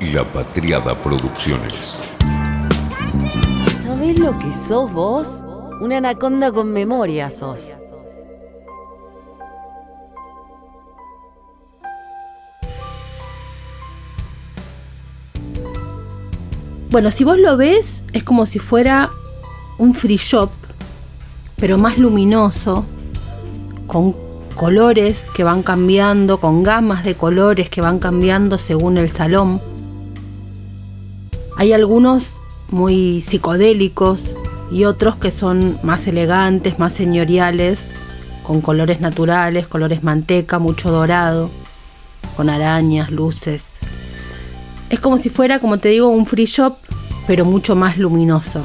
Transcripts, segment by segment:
La Patriada Producciones. ¿Sabés lo que sos vos? Una anaconda con memoria sos. Bueno, si vos lo ves, es como si fuera un free shop, pero más luminoso, con colores que van cambiando, con gamas de colores que van cambiando según el salón. Hay algunos muy psicodélicos y otros que son más elegantes, más señoriales, con colores naturales, colores manteca, mucho dorado, con arañas, luces. Es como si fuera, como te digo, un free shop, pero mucho más luminoso.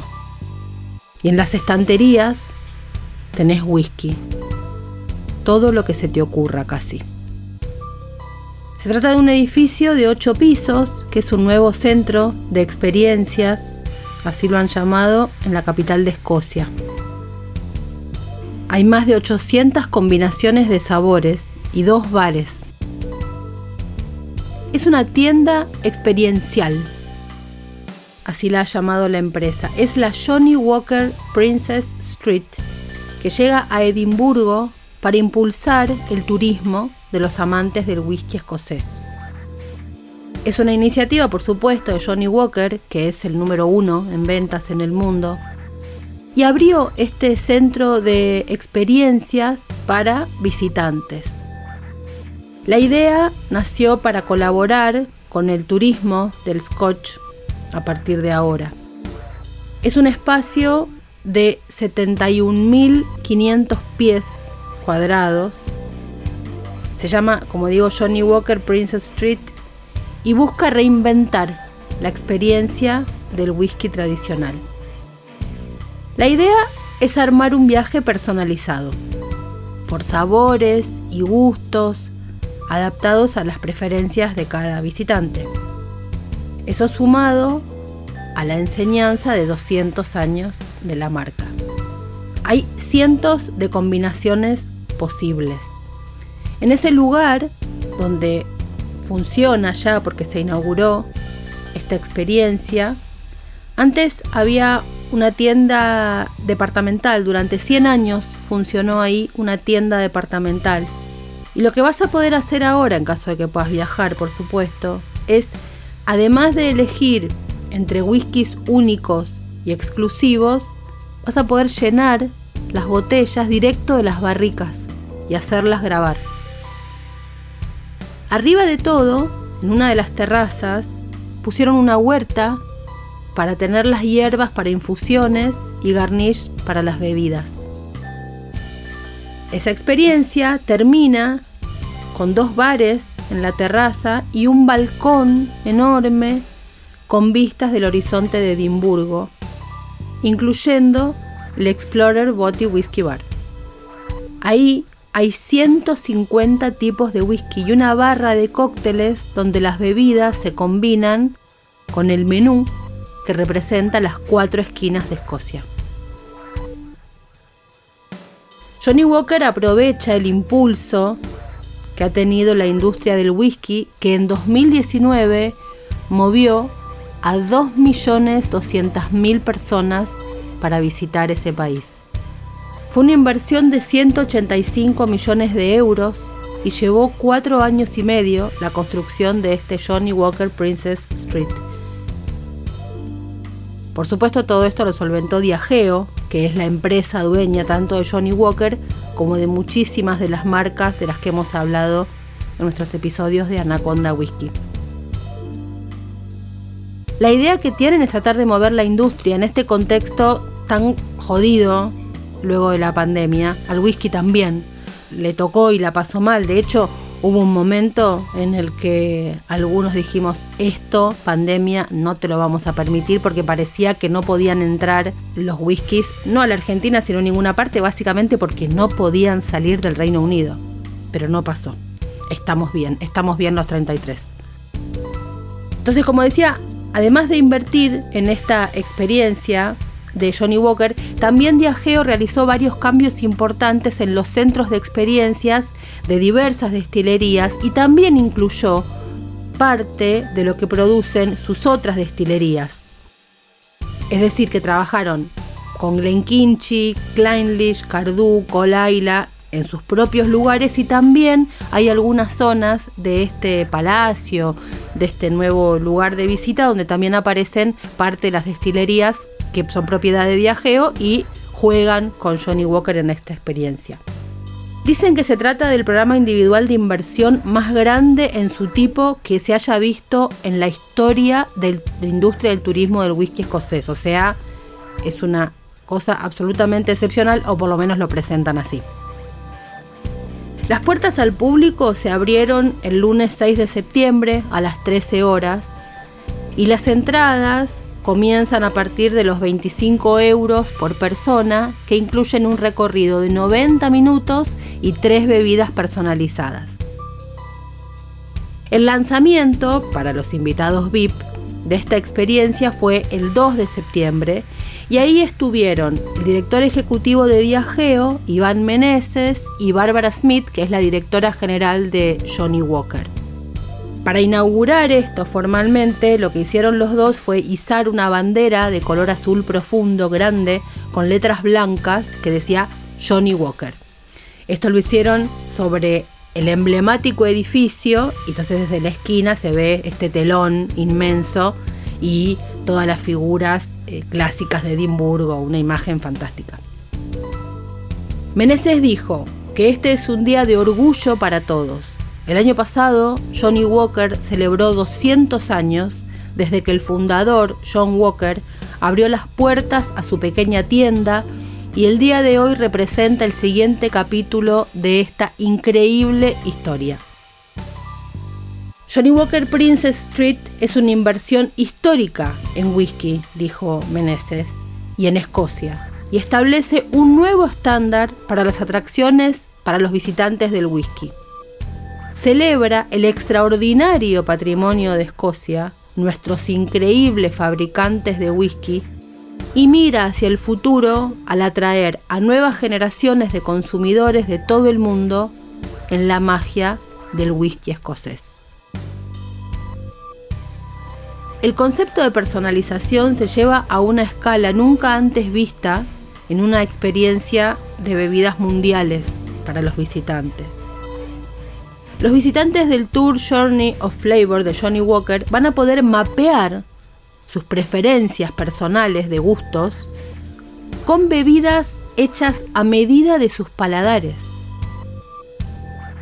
Y en las estanterías tenés whisky. Todo lo que se te ocurra casi. Se trata de un edificio de ocho pisos, que es un nuevo centro de experiencias, así lo han llamado, en la capital de Escocia. Hay más de 800 combinaciones de sabores y dos bares es una tienda experiencial. Así la ha llamado la empresa. Es la Johnny Walker Princess Street, que llega a Edimburgo para impulsar el turismo de los amantes del whisky escocés. Es una iniciativa, por supuesto, de Johnny Walker, que es el número uno en ventas en el mundo, y abrió este centro de experiencias para visitantes. La idea nació para colaborar con el turismo del Scotch a partir de ahora. Es un espacio de 71.500 pies cuadrados. Se llama, como digo, Johnny Walker Princess Street y busca reinventar la experiencia del whisky tradicional. La idea es armar un viaje personalizado, por sabores y gustos, adaptados a las preferencias de cada visitante. Eso sumado a la enseñanza de 200 años de la marca. Hay cientos de combinaciones posibles. En ese lugar donde funciona ya porque se inauguró esta experiencia, antes había una tienda departamental, durante 100 años funcionó ahí una tienda departamental. Y lo que vas a poder hacer ahora, en caso de que puedas viajar, por supuesto, es, además de elegir entre whiskies únicos y exclusivos, vas a poder llenar las botellas directo de las barricas y hacerlas grabar. Arriba de todo, en una de las terrazas, pusieron una huerta para tener las hierbas para infusiones y garnish para las bebidas. Esa experiencia termina con dos bares en la terraza y un balcón enorme con vistas del horizonte de Edimburgo, incluyendo el Explorer Botty Whisky Bar. Ahí hay 150 tipos de whisky y una barra de cócteles donde las bebidas se combinan con el menú que representa las cuatro esquinas de Escocia. Johnny Walker aprovecha el impulso que ha tenido la industria del whisky que en 2019 movió a 2.200.000 personas para visitar ese país. Fue una inversión de 185 millones de euros y llevó cuatro años y medio la construcción de este Johnny Walker Princess Street. Por supuesto todo esto lo solventó Diageo, que es la empresa dueña tanto de Johnny Walker como de muchísimas de las marcas de las que hemos hablado en nuestros episodios de Anaconda Whisky. La idea que tienen es tratar de mover la industria en este contexto tan jodido luego de la pandemia. Al whisky también le tocó y la pasó mal. De hecho, Hubo un momento en el que algunos dijimos, esto, pandemia, no te lo vamos a permitir porque parecía que no podían entrar los whiskies, no a la Argentina, sino a ninguna parte, básicamente porque no podían salir del Reino Unido. Pero no pasó. Estamos bien, estamos bien los 33. Entonces, como decía, además de invertir en esta experiencia, de Johnny Walker, también Diageo realizó varios cambios importantes en los centros de experiencias de diversas destilerías y también incluyó parte de lo que producen sus otras destilerías. Es decir, que trabajaron con Glenkinchie, Kleinlich, Cardu, Colaila en sus propios lugares y también hay algunas zonas de este palacio, de este nuevo lugar de visita donde también aparecen parte de las destilerías que son propiedad de viajeo y juegan con Johnny Walker en esta experiencia. Dicen que se trata del programa individual de inversión más grande en su tipo que se haya visto en la historia de la industria del turismo del whisky escocés. O sea, es una cosa absolutamente excepcional o por lo menos lo presentan así. Las puertas al público se abrieron el lunes 6 de septiembre a las 13 horas y las entradas comienzan a partir de los 25 euros por persona que incluyen un recorrido de 90 minutos y tres bebidas personalizadas. El lanzamiento para los invitados VIP de esta experiencia fue el 2 de septiembre y ahí estuvieron el director ejecutivo de Viajeo, Iván Meneses, y Bárbara Smith, que es la directora general de Johnny Walker. Para inaugurar esto formalmente, lo que hicieron los dos fue izar una bandera de color azul profundo, grande, con letras blancas, que decía Johnny Walker. Esto lo hicieron sobre el emblemático edificio, y entonces desde la esquina se ve este telón inmenso y todas las figuras eh, clásicas de Edimburgo, una imagen fantástica. Meneses dijo que este es un día de orgullo para todos. El año pasado, Johnny Walker celebró 200 años desde que el fundador, John Walker, abrió las puertas a su pequeña tienda y el día de hoy representa el siguiente capítulo de esta increíble historia. Johnny Walker Princess Street es una inversión histórica en whisky, dijo Meneses, y en Escocia, y establece un nuevo estándar para las atracciones para los visitantes del whisky. Celebra el extraordinario patrimonio de Escocia, nuestros increíbles fabricantes de whisky, y mira hacia el futuro al atraer a nuevas generaciones de consumidores de todo el mundo en la magia del whisky escocés. El concepto de personalización se lleva a una escala nunca antes vista en una experiencia de bebidas mundiales para los visitantes. Los visitantes del Tour Journey of Flavor de Johnny Walker van a poder mapear sus preferencias personales de gustos con bebidas hechas a medida de sus paladares.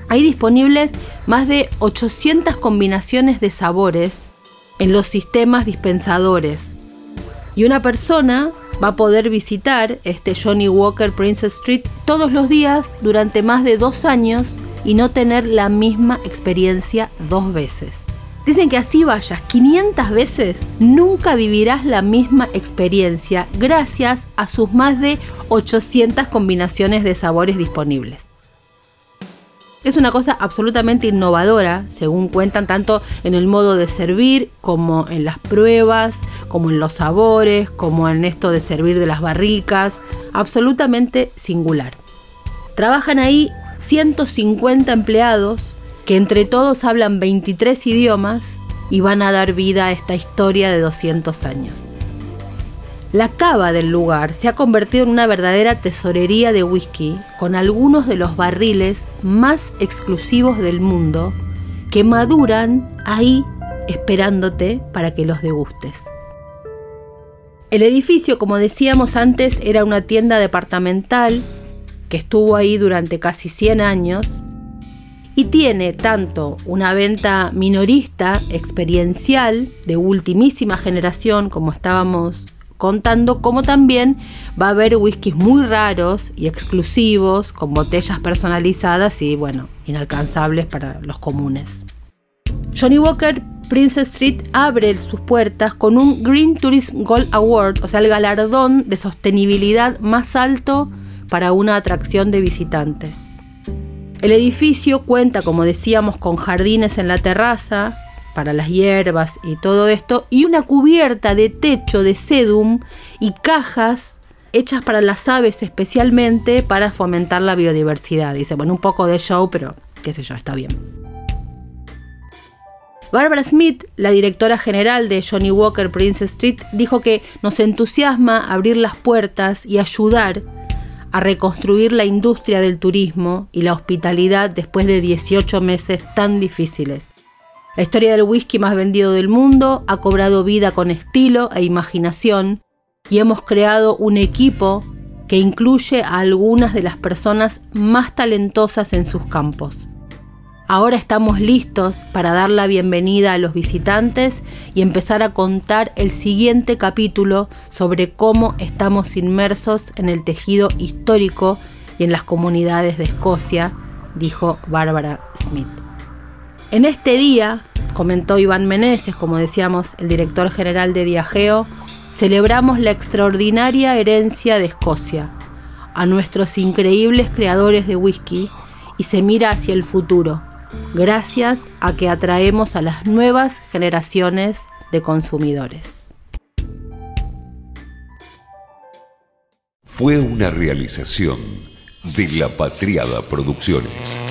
Hay disponibles más de 800 combinaciones de sabores en los sistemas dispensadores. Y una persona va a poder visitar este Johnny Walker Princess Street todos los días durante más de dos años y no tener la misma experiencia dos veces. Dicen que así vayas 500 veces, nunca vivirás la misma experiencia gracias a sus más de 800 combinaciones de sabores disponibles. Es una cosa absolutamente innovadora, según cuentan, tanto en el modo de servir como en las pruebas, como en los sabores, como en esto de servir de las barricas, absolutamente singular. Trabajan ahí 150 empleados que entre todos hablan 23 idiomas y van a dar vida a esta historia de 200 años. La cava del lugar se ha convertido en una verdadera tesorería de whisky con algunos de los barriles más exclusivos del mundo que maduran ahí esperándote para que los degustes. El edificio, como decíamos antes, era una tienda departamental que estuvo ahí durante casi 100 años y tiene tanto una venta minorista, experiencial, de ultimísima generación, como estábamos contando cómo también va a haber whiskies muy raros y exclusivos, con botellas personalizadas y, bueno, inalcanzables para los comunes. Johnny Walker Princess Street abre sus puertas con un Green Tourism Gold Award, o sea, el galardón de sostenibilidad más alto para una atracción de visitantes. El edificio cuenta, como decíamos, con jardines en la terraza, para las hierbas y todo esto, y una cubierta de techo de sedum y cajas hechas para las aves especialmente para fomentar la biodiversidad. Dice, bueno, un poco de show, pero qué sé yo, está bien. Barbara Smith, la directora general de Johnny Walker Prince Street, dijo que nos entusiasma abrir las puertas y ayudar a reconstruir la industria del turismo y la hospitalidad después de 18 meses tan difíciles. La historia del whisky más vendido del mundo ha cobrado vida con estilo e imaginación y hemos creado un equipo que incluye a algunas de las personas más talentosas en sus campos. Ahora estamos listos para dar la bienvenida a los visitantes y empezar a contar el siguiente capítulo sobre cómo estamos inmersos en el tejido histórico y en las comunidades de Escocia, dijo Barbara Smith. En este día, comentó Iván Meneses, como decíamos, el director general de Diageo, celebramos la extraordinaria herencia de Escocia, a nuestros increíbles creadores de whisky y se mira hacia el futuro gracias a que atraemos a las nuevas generaciones de consumidores. Fue una realización de La Patriada Producciones.